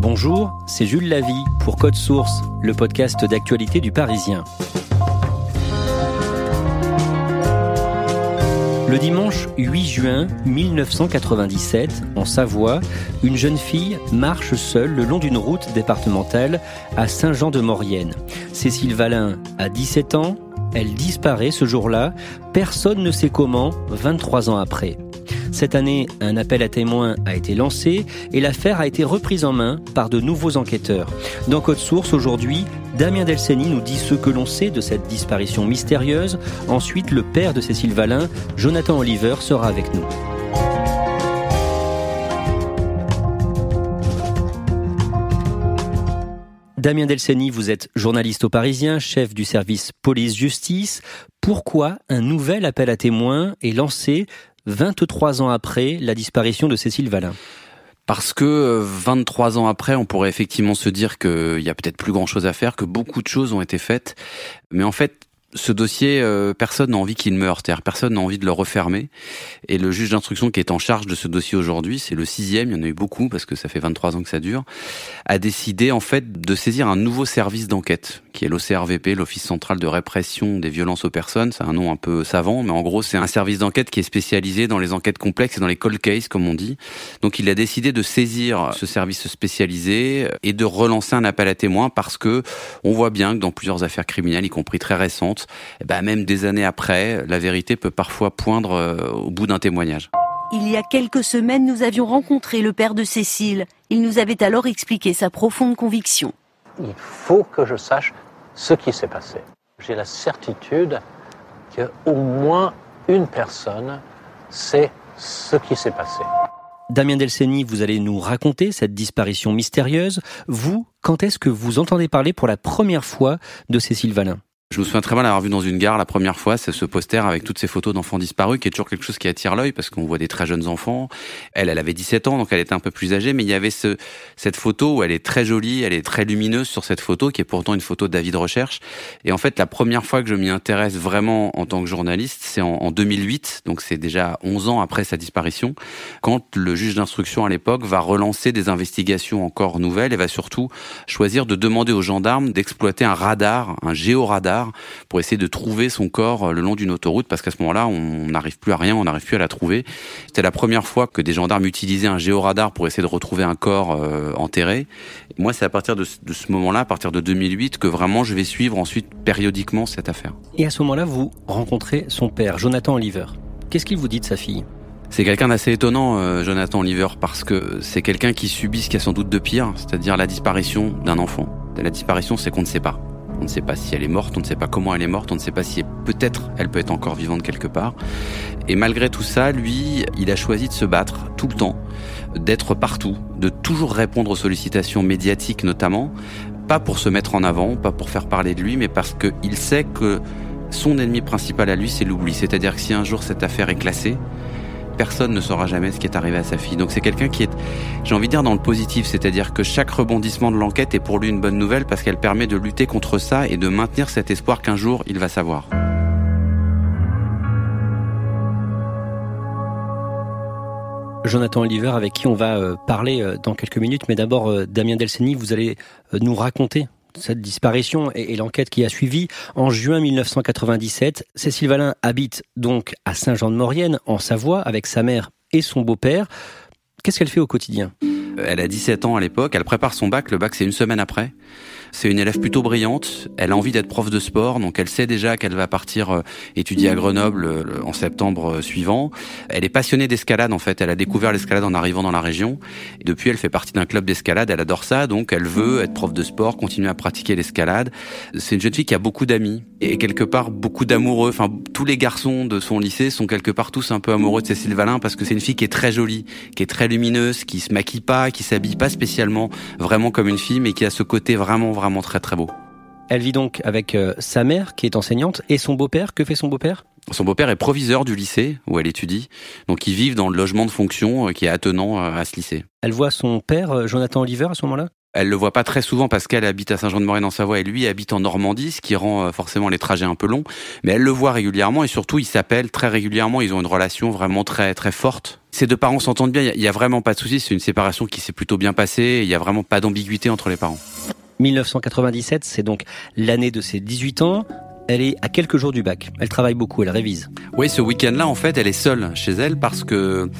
Bonjour, c'est Jules Lavie pour Code Source, le podcast d'actualité du Parisien. Le dimanche 8 juin 1997, en Savoie, une jeune fille marche seule le long d'une route départementale à Saint-Jean-de-Maurienne. Cécile Valin a 17 ans, elle disparaît ce jour-là, personne ne sait comment, 23 ans après. Cette année, un appel à témoins a été lancé et l'affaire a été reprise en main par de nouveaux enquêteurs. Dans Code Source, aujourd'hui, Damien Delceni nous dit ce que l'on sait de cette disparition mystérieuse. Ensuite, le père de Cécile Valin, Jonathan Oliver, sera avec nous. Damien Delceni, vous êtes journaliste au Parisien, chef du service police-justice. Pourquoi un nouvel appel à témoins est lancé 23 ans après la disparition de Cécile Valin parce que 23 ans après, on pourrait effectivement se dire qu'il y a peut-être plus grand-chose à faire, que beaucoup de choses ont été faites. Mais en fait, ce dossier, euh, personne n'a envie qu'il meure, c'est-à-dire personne n'a envie de le refermer. Et le juge d'instruction qui est en charge de ce dossier aujourd'hui, c'est le sixième, il y en a eu beaucoup parce que ça fait 23 ans que ça dure, a décidé en fait de saisir un nouveau service d'enquête, qui est l'OCRVP, l'Office central de répression des violences aux personnes. C'est un nom un peu savant, mais en gros c'est un service d'enquête qui est spécialisé dans les enquêtes complexes et dans les cold cases, comme on dit. Donc il a décidé de saisir ce service spécialisé et de relancer un appel à témoins parce que on voit bien que dans plusieurs affaires criminelles, y compris très récentes, et ben même des années après, la vérité peut parfois poindre euh, au bout d'un témoignage. Il y a quelques semaines, nous avions rencontré le père de Cécile. Il nous avait alors expliqué sa profonde conviction. Il faut que je sache ce qui s'est passé. J'ai la certitude qu'au moins une personne sait ce qui s'est passé. Damien Delceni, vous allez nous raconter cette disparition mystérieuse. Vous, quand est-ce que vous entendez parler pour la première fois de Cécile Valin je me souviens très mal d'avoir vu dans une gare la première fois, c'est ce poster avec toutes ces photos d'enfants disparus, qui est toujours quelque chose qui attire l'œil parce qu'on voit des très jeunes enfants. Elle, elle avait 17 ans, donc elle était un peu plus âgée, mais il y avait ce, cette photo où elle est très jolie, elle est très lumineuse sur cette photo, qui est pourtant une photo de David Recherche. Et en fait, la première fois que je m'y intéresse vraiment en tant que journaliste, c'est en, en 2008, donc c'est déjà 11 ans après sa disparition, quand le juge d'instruction à l'époque va relancer des investigations encore nouvelles et va surtout choisir de demander aux gendarmes d'exploiter un radar, un géoradar pour essayer de trouver son corps euh, le long d'une autoroute parce qu'à ce moment-là, on n'arrive plus à rien, on n'arrive plus à la trouver. C'était la première fois que des gendarmes utilisaient un géoradar pour essayer de retrouver un corps euh, enterré. moi, c'est à partir de ce, de ce moment-là, à partir de 2008, que vraiment je vais suivre ensuite périodiquement cette affaire. Et à ce moment-là, vous rencontrez son père, Jonathan Oliver. Qu'est-ce qu'il vous dit de sa fille? C'est quelqu'un d'assez étonnant, euh, Jonathan Oliver, parce que c'est quelqu'un qui subit ce qu'il y a sans doute de pire, c'est-à-dire la disparition d'un enfant. La disparition, c'est qu'on ne sait pas. On ne sait pas si elle est morte, on ne sait pas comment elle est morte, on ne sait pas si peut-être elle peut être encore vivante quelque part. Et malgré tout ça, lui, il a choisi de se battre tout le temps, d'être partout, de toujours répondre aux sollicitations médiatiques notamment, pas pour se mettre en avant, pas pour faire parler de lui, mais parce qu'il sait que son ennemi principal à lui, c'est l'oubli. C'est-à-dire que si un jour cette affaire est classée, personne ne saura jamais ce qui est arrivé à sa fille. Donc c'est quelqu'un qui est, j'ai envie de dire, dans le positif, c'est-à-dire que chaque rebondissement de l'enquête est pour lui une bonne nouvelle parce qu'elle permet de lutter contre ça et de maintenir cet espoir qu'un jour il va savoir. Jonathan Oliver, avec qui on va euh, parler euh, dans quelques minutes. Mais d'abord, euh, Damien Delceni, vous allez nous raconter cette disparition et, l'enquête qui a suivi, en juin 1997, Cécile Valin habite donc à Saint-Jean-de-Maurienne, en Savoie, avec sa mère et son beau-père. Qu'est-ce qu'elle fait au quotidien? Elle a 17 ans à l'époque, elle prépare son bac, le bac c'est une semaine après. C'est une élève plutôt brillante. Elle a envie d'être prof de sport, donc elle sait déjà qu'elle va partir euh, étudier à Grenoble euh, en septembre euh, suivant. Elle est passionnée d'escalade en fait. Elle a découvert l'escalade en arrivant dans la région. Et depuis, elle fait partie d'un club d'escalade. Elle adore ça, donc elle veut être prof de sport, continuer à pratiquer l'escalade. C'est une jeune fille qui a beaucoup d'amis et quelque part beaucoup d'amoureux. Enfin, tous les garçons de son lycée sont quelque part tous un peu amoureux de Cécile Valin parce que c'est une fille qui est très jolie, qui est très lumineuse, qui se maquille pas, qui s'habille pas spécialement vraiment comme une fille, mais qui a ce côté vraiment vraiment très très beau. Elle vit donc avec euh, sa mère qui est enseignante et son beau-père. Que fait son beau-père? Son beau-père est proviseur du lycée où elle étudie, donc ils vivent dans le logement de fonction euh, qui est attenant euh, à ce lycée. Elle voit son père, Jonathan Oliver, à ce moment-là? Elle le voit pas très souvent parce qu'elle habite à Saint-Jean-de-Maurienne en Savoie et lui habite en Normandie, ce qui rend forcément les trajets un peu longs. Mais elle le voit régulièrement et surtout ils s'appellent très régulièrement. Ils ont une relation vraiment très très forte. Ces deux parents s'entendent bien. Il y, a vraiment pas de souci. C'est une séparation qui s'est plutôt bien passée. Il y a vraiment pas d'ambiguïté entre les parents. 1997, c'est donc l'année de ses 18 ans. Elle est à quelques jours du bac. Elle travaille beaucoup, elle révise. Oui, ce week-end-là, en fait, elle est seule chez elle parce que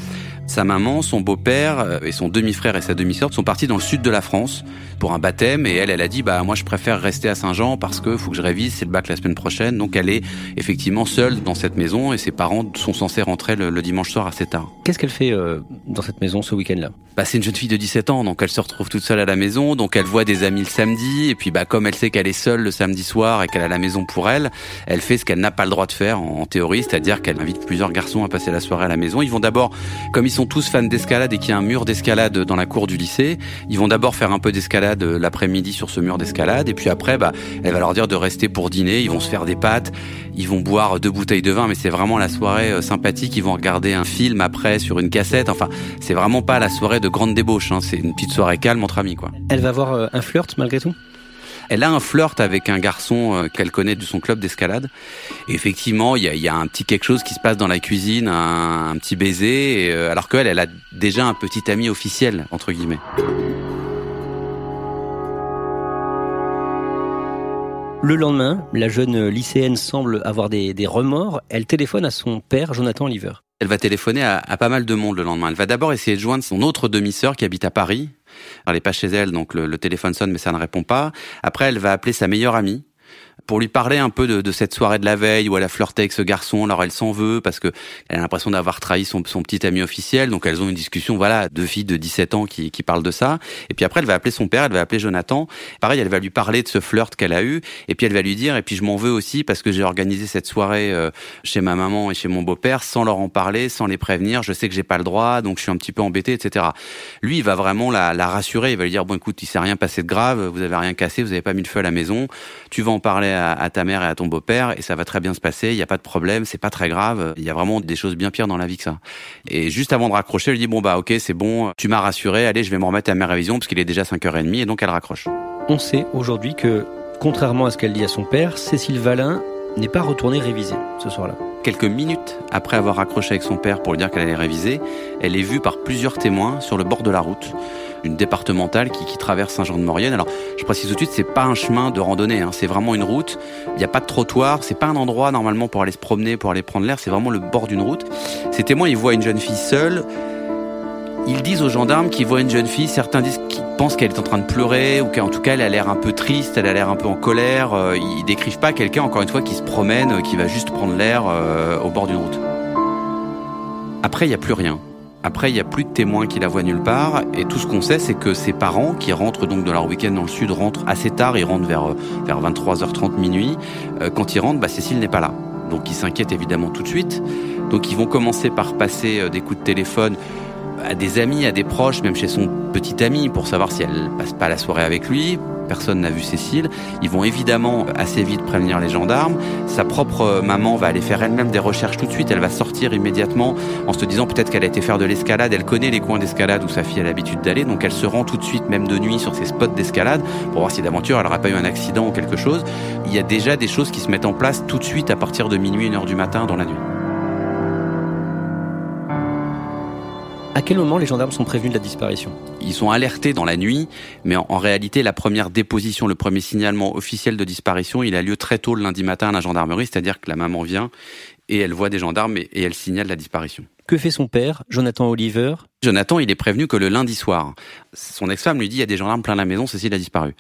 sa maman, son beau-père euh, et son demi-frère et sa demi-sœur sont partis dans le sud de la France pour un baptême et elle, elle a dit bah moi je préfère rester à Saint-Jean parce que faut que je révise, c'est le bac la semaine prochaine. Donc elle est effectivement seule dans cette maison et ses parents sont censés rentrer le, dimanche soir assez tard. Qu'est-ce qu'elle fait euh, dans cette maison ce week-end-là? Bah c'est une jeune fille de 17 ans donc elle se retrouve toute seule à la maison donc elle voit des amis le samedi et puis bah comme elle sait qu'elle est seule le samedi soir et qu'elle a la maison pour elle, elle fait ce qu'elle n'a pas le droit de faire en, en théorie, c'est-à-dire qu'elle invite plusieurs garçons à passer la soirée à la maison. Ils vont d'abord comme ils sont tous fans d'escalade et qu'il y a un mur d'escalade dans la cour du lycée, ils vont d'abord faire un peu d'escalade l'après-midi sur ce mur d'escalade et puis après, bah, elle va leur dire de rester pour dîner. Ils vont se faire des pâtes, ils vont boire deux bouteilles de vin, mais c'est vraiment la soirée euh, sympathique. Ils vont regarder un film après sur une cassette. Enfin, c'est vraiment pas la soirée de grande débauche. Hein. C'est une petite soirée calme entre amis, quoi. Elle va avoir euh, un flirt malgré tout? Elle a un flirt avec un garçon euh, qu'elle connaît de son club d'escalade. effectivement, il y a, un petit quelque chose qui se passe dans la cuisine, un, petit baiser, euh, alors qu'elle, elle a déjà un petit ami officiel, entre guillemets. Le lendemain, la jeune lycéenne semble avoir des, remords. Elle téléphone à son père, Jonathan Oliver. Elle va téléphoner à, pas mal de monde le lendemain. Elle va d'abord essayer de joindre son autre demi-sœur qui habite à Paris, elle n'est pas chez elle, donc le, téléphone sonne, mais ça ne répond pas. Après, elle va appeler sa meilleure amie, pour lui parler un peu de, de, cette soirée de la veille où elle a flirté avec ce garçon. Alors elle s'en veut parce que elle a l'impression d'avoir trahi son, son, petit ami officiel. Donc elles ont une discussion, voilà, deux filles de 17 ans qui, qui parlent de ça. Et puis après, elle va appeler son père, elle va appeler Jonathan. Pareil, elle va lui parler de ce flirt qu'elle a eu. Et puis elle va lui dire, et puis je m'en veux aussi parce que j'ai organisé cette soirée euh, chez ma maman et chez mon beau-père sans leur en parler, sans les prévenir. Je sais que j'ai pas le droit, donc je suis un petit peu embêté, etc. Lui, il va vraiment la, la rassurer. Il va lui dire, bon écoute, il s'est rien passé de grave, vous avez rien cassé, vous avez pas mis le feu à la maison. Tu vas en parler ta mère et à ton beau-père et ça va très bien se passer. Il n'y a pas de problème, c'est pas très grave. Il y a vraiment des choses bien pires dans la vie que ça. Et juste avant de raccrocher, elle lui dit bon bah ok c'est bon, tu m'as rassuré, allez je vais me remettre à ma révision parce qu'il est déjà 5h30 et donc elle raccroche. On sait aujourd'hui que contrairement à ce qu'elle dit à son père, Cécile Valin n'est pas retournée réviser ce soir-là. Quelques minutes après avoir raccroché avec son père pour lui dire qu'elle allait réviser, elle est vue par plusieurs témoins sur le bord de la route une départementale qui, qui traverse Saint-Jean-de-Maurienne. Alors, je précise tout de suite, c'est pas un chemin de randonnée, hein, c'est vraiment une route. Il n'y a pas de trottoir, c'est pas un endroit normalement pour aller se promener, pour aller prendre l'air, c'est vraiment le bord d'une route. Ces témoins, ils voient une jeune fille seule. Ils disent aux gendarmes qu'ils voient une jeune fille. Certains disent qu'ils pensent qu'elle est en train de pleurer ou qu'en tout cas elle a l'air un peu triste, elle a l'air un peu en colère. Euh, ils décrivent pas quelqu'un, encore une fois, qui se promène, euh, qui va juste prendre l'air euh, au bord d'une route. Après, il n'y a plus rien. Après, il n'y a plus de témoins qui la voient nulle part. Et tout ce qu'on sait, c'est que ses parents, qui rentrent donc de leur week-end dans le sud, rentrent assez tard. Ils rentrent vers, vers 23h30 minuit. Quand ils rentrent, bah, Cécile n'est pas là. Donc ils s'inquiètent évidemment tout de suite. Donc ils vont commencer par passer des coups de téléphone à des amis, à des proches, même chez son petit ami, pour savoir si elle passe pas la soirée avec lui, personne n'a vu Cécile. Ils vont évidemment assez vite prévenir les gendarmes. Sa propre maman va aller faire elle-même des recherches tout de suite. Elle va sortir immédiatement en se disant peut-être qu'elle a été faire de l'escalade. Elle connaît les coins d'escalade où sa fille a l'habitude d'aller. Donc elle se rend tout de suite, même de nuit, sur ces spots d'escalade pour voir si d'aventure elle n'aurait pas eu un accident ou quelque chose. Il y a déjà des choses qui se mettent en place tout de suite à partir de minuit, une heure du matin dans la nuit. À quel moment les gendarmes sont prévenus de la disparition? Ils sont alertés dans la nuit, mais en, réalité, la première déposition, le premier signalement officiel de disparition, il a lieu très tôt le lundi matin à la gendarmerie, c'est-à-dire que la maman vient et elle voit des gendarmes et elle signale la disparition. Que fait son père, Jonathan Oliver? Jonathan, il est prévenu que le lundi soir, son ex-femme lui dit il y a des gendarmes plein la maison, Cécile a disparu.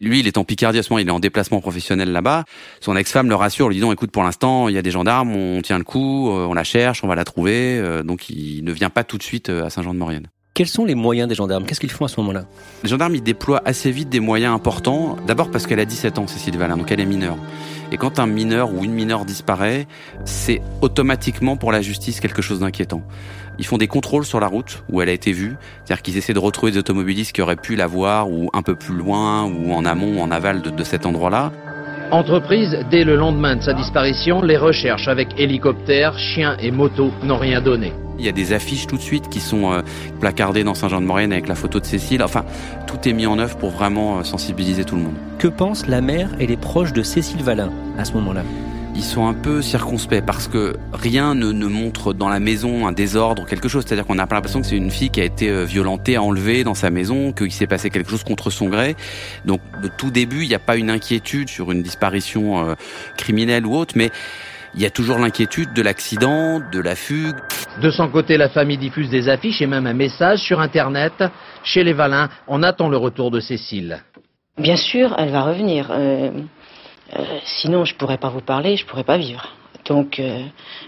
Lui, il est en Picardie à ce moment, il est en déplacement professionnel là-bas. Son ex-femme le rassure, lui dit non, écoute, pour l'instant, il y a des gendarmes, on tient le coup, euh, on la cherche, on va la trouver. Euh, donc, il ne vient pas tout de suite euh, à Saint-Jean-de-Maurienne. Quels sont les moyens des gendarmes? Qu'est-ce qu'ils font à ce moment-là? Les gendarmes, ils déploient assez vite des moyens importants. D'abord parce qu'elle a 17 ans, Cécile Valin, donc elle est mineure. Et quand un mineur ou une mineure disparaît, c'est automatiquement pour la justice quelque chose d'inquiétant. Ils font des contrôles sur la route où elle a été vue, c'est-à-dire qu'ils essaient de retrouver des automobilistes qui auraient pu la voir ou un peu plus loin ou en amont ou en aval de, de cet endroit-là. Entreprise, dès le lendemain de sa disparition, les recherches avec hélicoptères, chiens et motos n'ont rien donné. Il y a des affiches tout de suite qui sont euh, placardées dans Saint-Jean-de-Maurienne avec la photo de Cécile. Enfin, tout est mis en œuvre pour vraiment euh, sensibiliser tout le monde. Que pensent la mère et les proches de Cécile Valin à ce moment-là? Ils sont un peu circonspects parce que rien ne, ne montre dans la maison un désordre, quelque chose. C'est-à-dire qu'on n'a pas l'impression que c'est une fille qui a été euh, violentée, enlevée dans sa maison, qu'il s'est passé quelque chose contre son gré. Donc, de tout début, il n'y a pas une inquiétude sur une disparition euh, criminelle ou autre, mais il y a toujours l'inquiétude de l'accident, de la fugue. De son côté, la famille diffuse des affiches et même un message sur Internet. Chez les Valins, on attend le retour de Cécile. Bien sûr, elle va revenir. Euh, euh, sinon, je pourrais pas vous parler, je pourrais pas vivre. Donc, euh,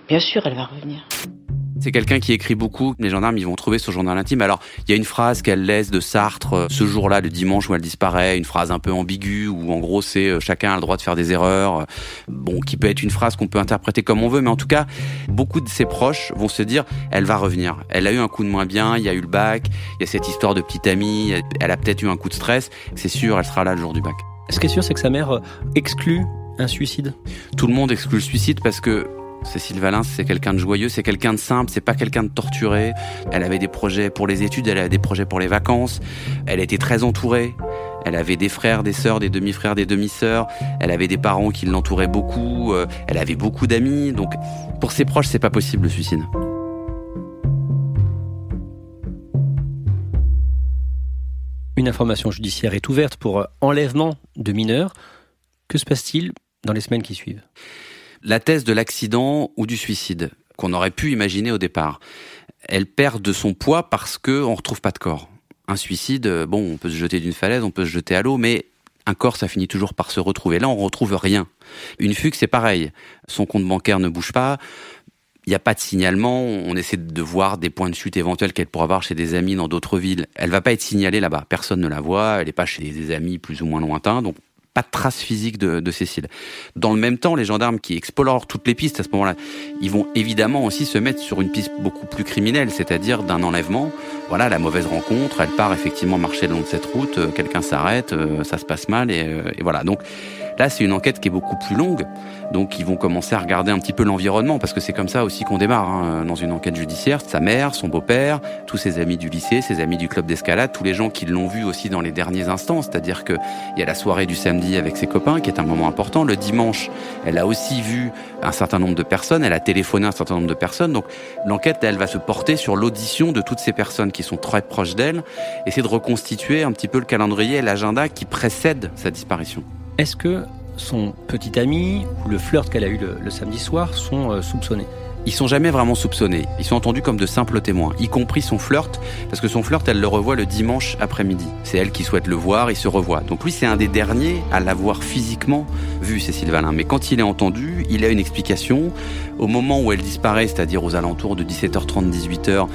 bien sûr, elle va revenir. C'est quelqu'un qui écrit beaucoup. Les gendarmes, ils vont trouver ce journal intime. Alors, il y a une phrase qu'elle laisse de Sartre euh, ce jour-là, le dimanche où elle disparaît, une phrase un peu ambiguë où en gros c'est euh, chacun a le droit de faire des erreurs. Bon, qui peut être une phrase qu'on peut interpréter comme on veut, mais en tout cas, beaucoup de ses proches vont se dire, elle va revenir. Elle a eu un coup de moins bien, il y a eu le bac, il y a cette histoire de petite amie, elle a peut-être eu un coup de stress. C'est sûr, elle sera là le jour du bac. Ce qui est sûr, c'est que sa mère euh, exclut un suicide. Tout le monde exclut le suicide parce que Cécile Valin, c'est quelqu'un de joyeux, c'est quelqu'un de simple, c'est pas quelqu'un de torturé. Elle avait des projets pour les études, elle avait des projets pour les vacances. Elle était très entourée. Elle avait des frères, des sœurs, des demi-frères, des demi-sœurs. Elle avait des parents qui l'entouraient beaucoup. euh, Elle avait beaucoup d'amis. Donc, pour ses proches, c'est pas possible le suicide. Une information judiciaire est ouverte pour euh, enlèvement de mineurs. Que se passe-t-il dans les semaines qui suivent? La thèse de l'accident ou du suicide qu'on aurait pu imaginer au départ, elle perd de son poids parce que on retrouve pas de corps. Un suicide, euh, bon, on peut se jeter d'une falaise, on peut se jeter à l'eau, mais un corps, ça finit toujours par se retrouver. Là, on retrouve rien. Une fugue, c'est pareil. Son compte bancaire ne bouge pas. Il n'y a pas de signalement. On essaie de voir des points de chute éventuels qu'elle pourra avoir chez des amis dans d'autres villes. Elle va pas être signalée là-bas. Personne ne la voit. Elle n'est pas chez des amis plus ou moins lointains. Donc, pas de trace physique de, de Cécile. Dans le même temps, les gendarmes qui explorent toutes les pistes à ce moment-là, ils vont évidemment aussi se mettre sur une piste beaucoup plus criminelle, c'est-à-dire d'un enlèvement. Voilà, la mauvaise rencontre, elle part effectivement marcher le long de cette route, euh, quelqu'un s'arrête, euh, ça se passe mal, et, euh, et voilà. Donc là, c'est une enquête qui est beaucoup plus longue. Donc ils vont commencer à regarder un petit peu l'environnement, parce que c'est comme ça aussi qu'on démarre hein, dans une enquête judiciaire. Sa mère, son beau-père, tous ses amis du lycée, ses amis du club d'escalade, tous les gens qui l'ont vu aussi dans les derniers instants, c'est-à-dire que il y a la soirée du samedi avec ses copains, qui est un moment important. Le dimanche, elle a aussi vu un certain nombre de personnes, elle a téléphoné un certain nombre de personnes. Donc l'enquête, elle va se porter sur l'audition de toutes ces personnes qui sont très proches d'elle, essayer de reconstituer un petit peu le calendrier et l'agenda qui précède sa disparition. Est-ce que son petit ami ou le flirt qu'elle a eu le, samedi soir sont euh, soupçonnés? Ils sont jamais vraiment soupçonnés. Ils sont entendus comme de simples témoins, y compris son flirt, parce que son flirt, elle le revoit le dimanche après-midi. C'est elle qui souhaite le voir, il se revoit. Donc lui, c'est un des derniers à l'avoir physiquement vu, Cécile Valin. Mais quand il est entendu, il a une explication. Au moment où elle disparaît, c'est-à-dire aux alentours de 17h30, 18h,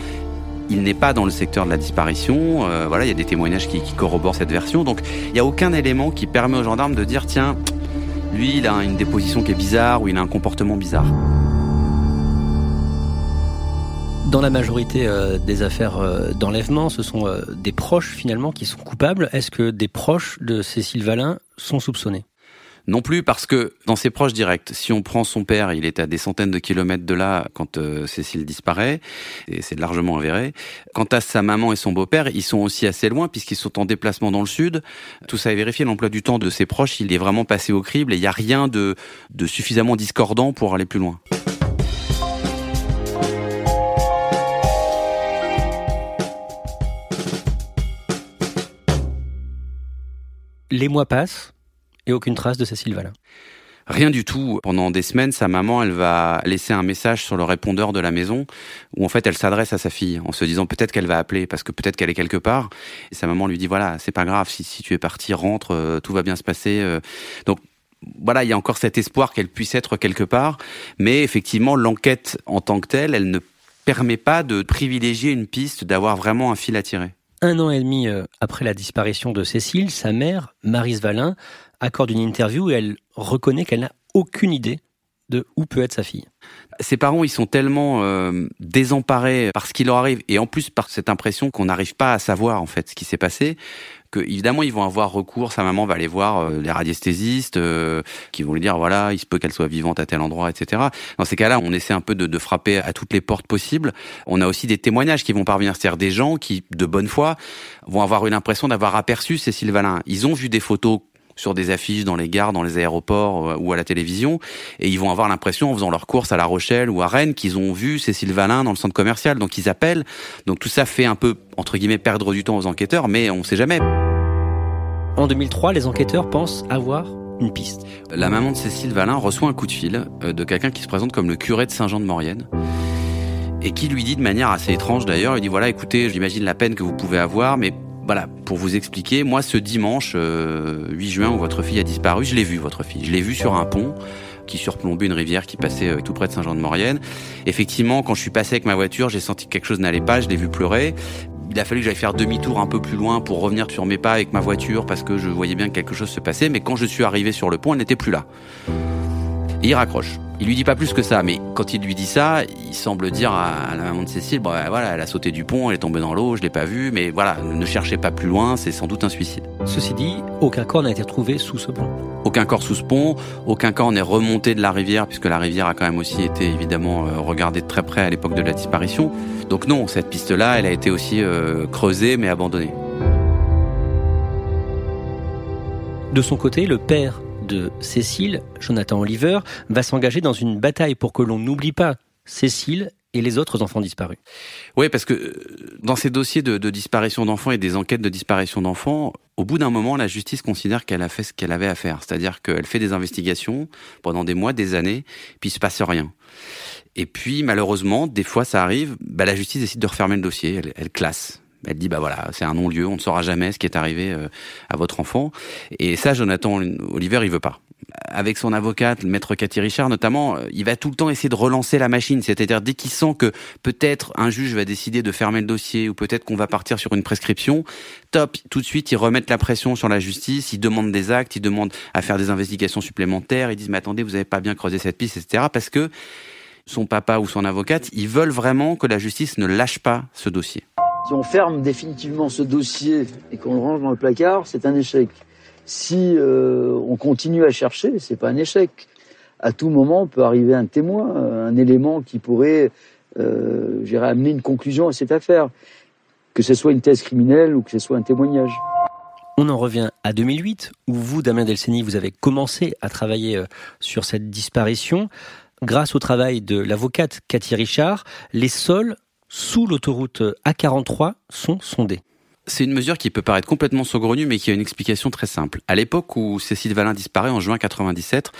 il n'est pas dans le secteur de la disparition. Euh, voilà, il y a des témoignages qui, corroborent cette version. Donc, il n'y a aucun élément qui permet aux gendarmes de dire, tiens, lui, il a une déposition qui est bizarre ou il a un comportement bizarre. Dans la majorité euh, des affaires euh, d'enlèvement, ce sont euh, des proches finalement qui sont coupables. Est-ce que des proches de Cécile Valin sont soupçonnés? Non plus parce que dans ses proches directs, si on prend son père, il est à des centaines de kilomètres de là quand euh, Cécile disparaît, et c'est largement avéré. Quant à sa maman et son beau-père, ils sont aussi assez loin puisqu'ils sont en déplacement dans le sud. Tout ça est vérifié, l'emploi du temps de ses proches, il est vraiment passé au crible et il n'y a rien de suffisamment discordant pour aller plus loin. Les mois passent, aucune trace de Cécile Valin. Rien du tout. Pendant des semaines, sa maman, elle va laisser un message sur le répondeur de la maison où en fait elle s'adresse à sa fille en se disant peut-être qu'elle va appeler parce que peut-être qu'elle est quelque part. Et sa maman lui dit voilà, c'est pas grave si, si tu es parti, rentre, euh, tout va bien se passer. Euh. Donc voilà, il y a encore cet espoir qu'elle puisse être quelque part, mais effectivement l'enquête en tant que telle, elle ne permet pas de privilégier une piste, d'avoir vraiment un fil à tirer. Un an et demi euh, après la disparition de Cécile, sa mère, Marise Valin, accorde une interview et elle reconnaît qu'elle n'a aucune idée de où peut être sa fille. Ses parents, ils sont tellement euh, désemparés par ce qui leur arrive et en plus par cette impression qu'on n'arrive pas à savoir en fait ce qui s'est passé que évidemment ils vont avoir recours. Sa maman va aller voir euh, les radiesthésistes euh, qui vont lui dire voilà, il se peut qu'elle soit vivante à tel endroit, etc. Dans ces cas-là, on essaie un peu de, de, frapper à toutes les portes possibles. On a aussi des témoignages qui vont parvenir, c'est-à-dire des gens qui, de bonne foi, vont avoir une impression d'avoir aperçu Cécile Valin. Ils ont vu des photos sur des affiches dans les gares, dans les aéroports euh, ou à la télévision, et ils vont avoir l'impression en faisant leurs courses à La Rochelle ou à Rennes qu'ils ont vu Cécile Valin dans le centre commercial, donc ils appellent. Donc tout ça fait un peu entre guillemets perdre du temps aux enquêteurs, mais on ne sait jamais. En 2003, les enquêteurs pensent avoir une piste. La maman de Cécile Valin reçoit un coup de fil euh, de quelqu'un qui se présente comme le curé de Saint-Jean-de-Maurienne et qui lui dit de manière assez étrange d'ailleurs, il dit voilà écoutez, j'imagine la peine que vous pouvez avoir, mais voilà, pour vous expliquer, moi ce dimanche 8 euh, juin où votre fille a disparu, je l'ai vue votre fille, je l'ai vue sur un pont qui surplombait une rivière qui passait euh, tout près de Saint-Jean-de-Maurienne. Effectivement, quand je suis passé avec ma voiture, j'ai senti que quelque chose n'allait pas, je l'ai vu pleurer. Il a fallu que j'aille faire demi-tour un peu plus loin pour revenir sur mes pas avec ma voiture parce que je voyais bien que quelque chose se passait, mais quand je suis arrivé sur le pont, elle n'était plus là. Et il raccroche. Il lui dit pas plus que ça, mais quand il lui dit ça, il semble dire à la maman de Cécile, bon, voilà, elle a sauté du pont, elle est tombée dans l'eau, je l'ai pas vue, mais voilà, ne cherchez pas plus loin, c'est sans doute un suicide. Ceci dit, aucun corps n'a été retrouvé sous ce pont. Aucun corps sous ce pont, aucun corps n'est remonté de la rivière, puisque la rivière a quand même aussi été évidemment euh, regardée de très près à l'époque de la disparition. Donc non, cette piste-là, elle a été aussi euh, creusée mais abandonnée. De son côté, le père de Cécile, Jonathan Oliver, va s'engager dans une bataille pour que l'on n'oublie pas Cécile et les autres enfants disparus. Oui, parce que euh, dans ces dossiers de, disparition d'enfants et des enquêtes de disparition d'enfants, au bout d'un moment, la justice considère qu'elle a fait ce qu'elle avait à faire. C'est-à-dire qu'elle fait des investigations pendant des mois, des années, puis il se passe rien. Et puis, malheureusement, des fois, ça arrive, bah, la justice décide de refermer le dossier, elle classe. Elle dit bah voilà, c'est un non-lieu, on ne saura jamais ce qui est arrivé euh, à votre enfant. Et ça, Jonathan Oliver, il veut pas. Avec son avocate, le maître Cathy Richard notamment, euh, il va tout le temps essayer de relancer la machine. C'est-à-dire dès qu'il sent que peut-être un juge va décider de fermer le dossier ou peut-être qu'on va partir sur une prescription, top, tout de suite ils remettent la pression sur la justice, ils demandent des actes, ils demandent à faire des investigations supplémentaires, ils disent mais attendez, vous n'avez pas bien creusé cette piste, etc. Parce que son papa ou son avocate, ils veulent vraiment que la justice ne lâche pas ce dossier. Si on ferme définitivement ce dossier et qu'on le range dans le placard, c'est un échec. Si euh, on continue à chercher, c'est pas un échec. À tout moment peut arriver un témoin, un élément qui pourrait, euh, amener une conclusion à cette affaire, que ce soit une thèse criminelle ou que ce soit un témoignage. On en revient à 2008, où vous, Damien Delceni, vous avez commencé à travailler euh, sur cette disparition. Grâce au travail de l'avocate Cathy Richard, les sols sous l'autoroute A43 sont sondés. C'est une mesure qui peut paraître complètement saugrenue, mais qui a une explication très simple. À l'époque où Cécile Valin disparaît en juin 97,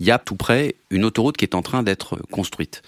il y a tout près une autoroute qui est en train d'être construite.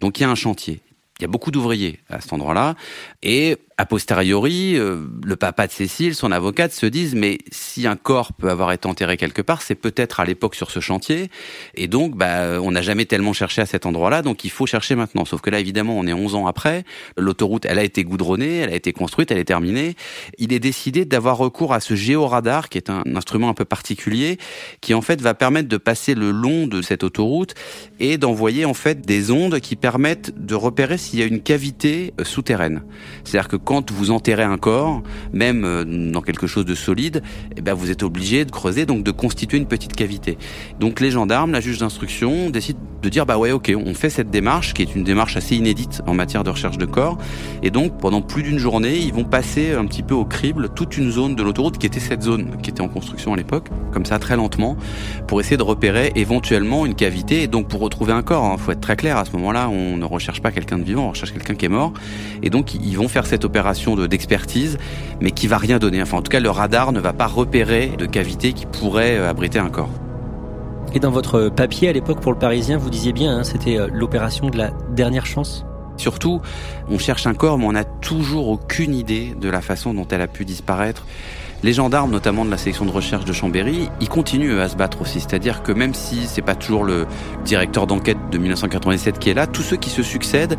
Donc il y a un chantier. Il y a beaucoup d'ouvriers à cet endroit-là. Et a posteriori, euh, le papa de Cécile, son avocate, se disent mais si un corps peut avoir été enterré quelque part, c'est peut-être à l'époque sur ce chantier. Et donc, bah, on n'a jamais tellement cherché à cet endroit-là, donc il faut chercher maintenant. Sauf que là, évidemment, on est 11 ans après. L'autoroute, elle a été goudronnée, elle a été construite, elle est terminée. Il est décidé d'avoir recours à ce géoradar, qui est un instrument un peu particulier, qui en fait va permettre de passer le long de cette autoroute et d'envoyer en fait des ondes qui permettent de repérer s'il y a une cavité euh, souterraine. C'est-à-dire que quand vous enterrez un corps, même euh, dans quelque chose de solide, eh ben vous êtes obligé de creuser, donc de constituer une petite cavité. Donc les gendarmes, la juge d'instruction, décident de dire bah ouais ok, on fait cette démarche qui est une démarche assez inédite en matière de recherche de corps. Et donc pendant plus d'une journée, ils vont passer un petit peu au crible toute une zone de l'autoroute qui était cette zone qui était en construction à l'époque, comme ça très lentement, pour essayer de repérer éventuellement une cavité et donc pour retrouver un corps. Il hein. faut être très clair à ce moment-là, on ne recherche pas quelqu'un de vivant vivant, on recherche quelqu'un qui est mort. Et donc, ils vont faire cette opération d'expertise, mais qui va rien donner. Enfin, en tout cas, le radar ne va pas repérer de cavité qui pourrait euh, abriter un corps. Et dans votre papier à l'époque pour le Parisien, vous disiez bien, hein, c'était euh, l'opération de la dernière chance Surtout, on cherche un corps, mais on n'a toujours aucune idée de la façon dont elle a pu disparaître. Les gendarmes, notamment de la section de recherche de Chambéry, ils continuent à se battre aussi. C'est-à-dire que même si c'est pas toujours le directeur d'enquête de 1997 qui est là, tous ceux qui se succèdent,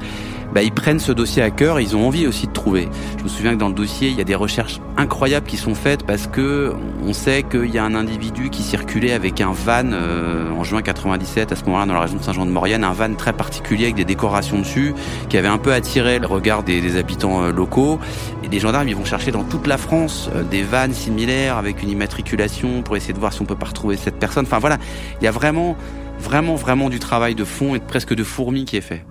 bah, ils prennent ce dossier à cœur. Ils ont envie aussi de trouver. Je me souviens que dans le dossier, il y a des recherches incroyables qui sont faites parce que on sait qu'il y a un individu qui circulait avec un van euh, en juin 97 à ce moment-là dans la région de Saint-Jean-de-Maurienne, un van très particulier avec des décorations dessus, qui avait un peu attiré le regard des, des habitants euh, locaux. Et les gendarmes, ils vont chercher dans toute la France euh, des vannes similaires avec une immatriculation pour essayer de voir si on peut pas retrouver cette personne. Enfin voilà, il y a vraiment, vraiment, vraiment du travail de fond et presque de fourmi qui est fait.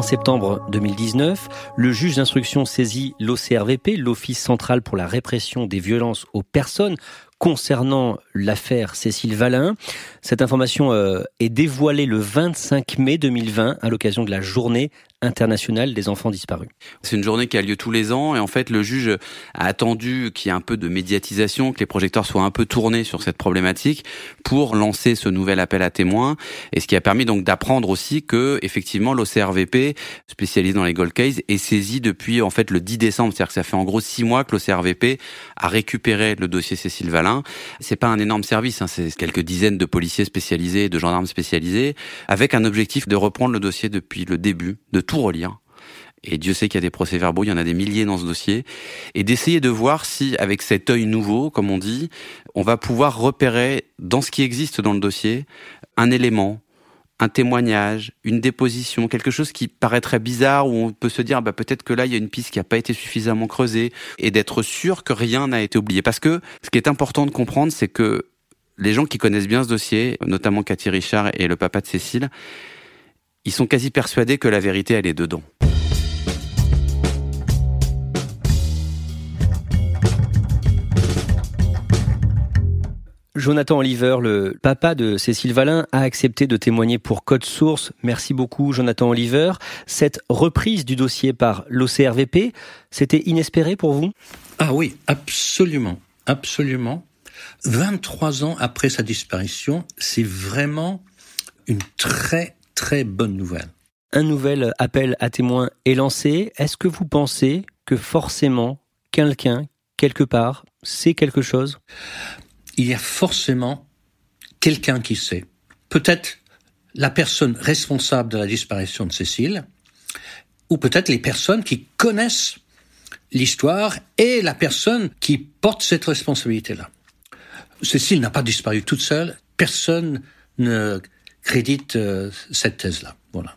En septembre 2019, le juge d'instruction saisit l'OCRVP, l'Office central pour la répression des violences aux personnes, concernant l'affaire Cécile Valin. Cette information euh, est dévoilée le 25 mai 2020 à l'occasion de la journée internationale des enfants disparus. C'est une journée qui a lieu tous les ans et en fait le juge a attendu qu'il y ait un peu de médiatisation, que les projecteurs soient un peu tournés sur cette problématique pour lancer ce nouvel appel à témoins et ce qui a permis donc d'apprendre aussi que effectivement l'OCRVP spécialisé dans les gold cases est saisi depuis en fait le 10 décembre, c'est-à-dire que ça fait en gros six mois que l'OCRVP a récupéré le dossier Cécile Valin. C'est pas un énorme service, hein, c'est quelques dizaines de policiers spécialisés, de gendarmes spécialisés, avec un objectif de reprendre le dossier depuis le début, de tout relire. Et Dieu sait qu'il y a des procès-verbaux, il y en a des milliers dans ce dossier, et d'essayer de voir si, avec cet œil nouveau, comme on dit, on va pouvoir repérer dans ce qui existe dans le dossier un élément, un témoignage, une déposition, quelque chose qui paraîtrait bizarre où on peut se dire bah peut-être que là il y a une piste qui n'a pas été suffisamment creusée et d'être sûr que rien n'a été oublié. Parce que ce qui est important de comprendre, c'est que les gens qui connaissent bien ce dossier, notamment Cathy Richard et le papa de Cécile, ils sont quasi persuadés que la vérité, elle est dedans. Jonathan Oliver, le papa de Cécile Valin, a accepté de témoigner pour Code Source. Merci beaucoup, Jonathan Oliver. Cette reprise du dossier par l'OCRVP, c'était inespéré pour vous? Ah oui, absolument, absolument. 23 ans après sa disparition, c'est vraiment une très très bonne nouvelle. Un nouvel appel à témoins est lancé. Est-ce que vous pensez que forcément quelqu'un, quelque part, sait quelque chose? Il y a forcément quelqu'un qui sait. Peut-être la personne responsable de la disparition de Cécile, ou peut-être les personnes qui connaissent l'histoire et la personne qui porte cette responsabilité-là. Cécile n'a pas disparu toute seule, personne ne crédite euh, cette thèse-là. Voilà.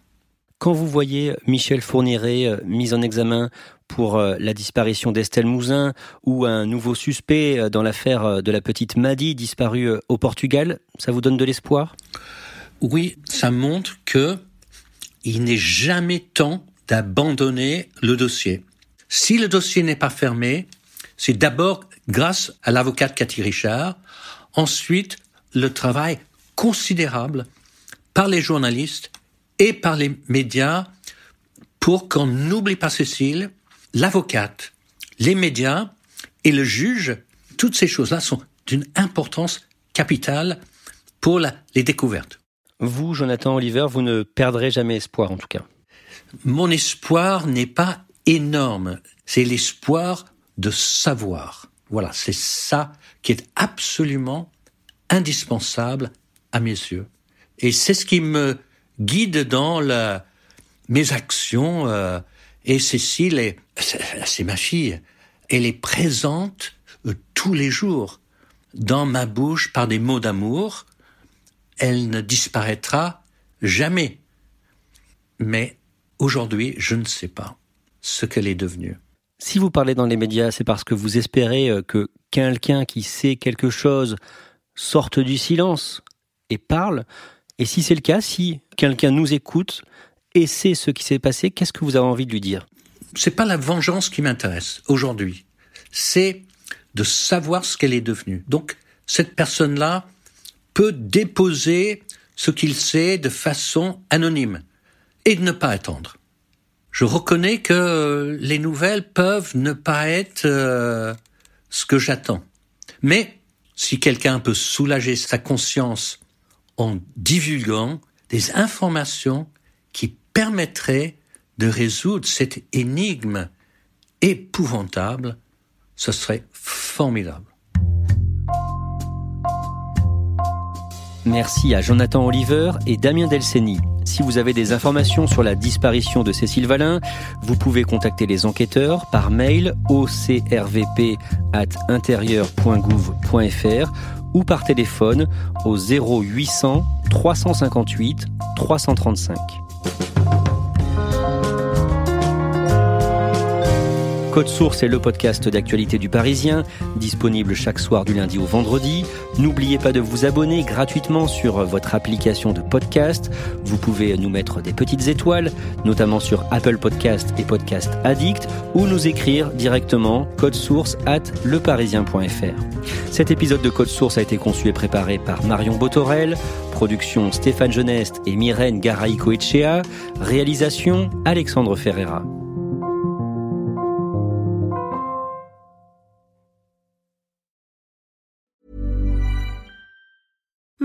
Quand vous voyez Michel Fourniret euh, mis en examen pour euh, la disparition d'Estelle Mouzin ou un nouveau suspect dans l'affaire de la petite Maddy disparue au Portugal, ça vous donne de l'espoir? Oui, ça montre que il n'est jamais temps d'abandonner le dossier. Si le dossier n'est pas fermé, c'est d'abord grâce à l'avocate Cathy Richard, ensuite le travail considérable par les journalistes et par les médias pour qu'on n'oublie pas Cécile, l'avocate, les médias et le juge. Toutes ces choses-là sont d'une importance capitale pour la, les découvertes. Vous, Jonathan Oliver, vous ne perdrez jamais espoir en tout cas. Mon espoir n'est pas énorme, c'est l'espoir de savoir. Voilà, c'est ça qui est absolument indispensable à mes yeux. Et c'est ce qui me guide dans mes actions. Euh, et Cécile, c'est ma fille, elle est présente euh, tous les jours dans ma bouche par des mots d'amour. Elle ne disparaîtra jamais. Mais aujourd'hui, je ne sais pas ce qu'elle est devenue. Si vous parlez dans les médias, c'est parce que vous espérez euh, que quelqu'un qui sait quelque chose sorte du silence et parle, et si c'est le cas, si quelqu'un nous écoute et sait ce qui s'est passé, qu'est-ce que vous avez envie de lui dire? C'est pas la vengeance qui m'intéresse aujourd'hui. C'est de savoir ce qu'elle est devenue. Donc, cette personne-là peut déposer ce qu'il sait de façon anonyme et de ne pas attendre. Je reconnais que les nouvelles peuvent ne pas être euh, ce que j'attends. Mais si quelqu'un peut soulager sa conscience en divulguant des informations qui permettraient de résoudre cette énigme épouvantable, ce serait formidable. Merci à Jonathan Oliver et Damien Delceni. Si vous avez des informations sur la disparition de Cécile Valin, vous pouvez contacter les enquêteurs par mail au crvp@intérieur.gouv.fr ou par téléphone au 0800 358 335. Code Source est le podcast d'actualité du Parisien, disponible chaque soir du lundi au vendredi. N'oubliez pas de vous abonner gratuitement sur votre application de podcast. Vous pouvez nous mettre des petites étoiles, notamment sur Apple Podcast et Podcast Addict, ou nous écrire directement code source at leparisien.fr. Cet épisode de Code Source a été conçu et préparé par Marion Botorel, production Stéphane Geneste et Myrène Garaïco-Echea, réalisation Alexandre Ferreira.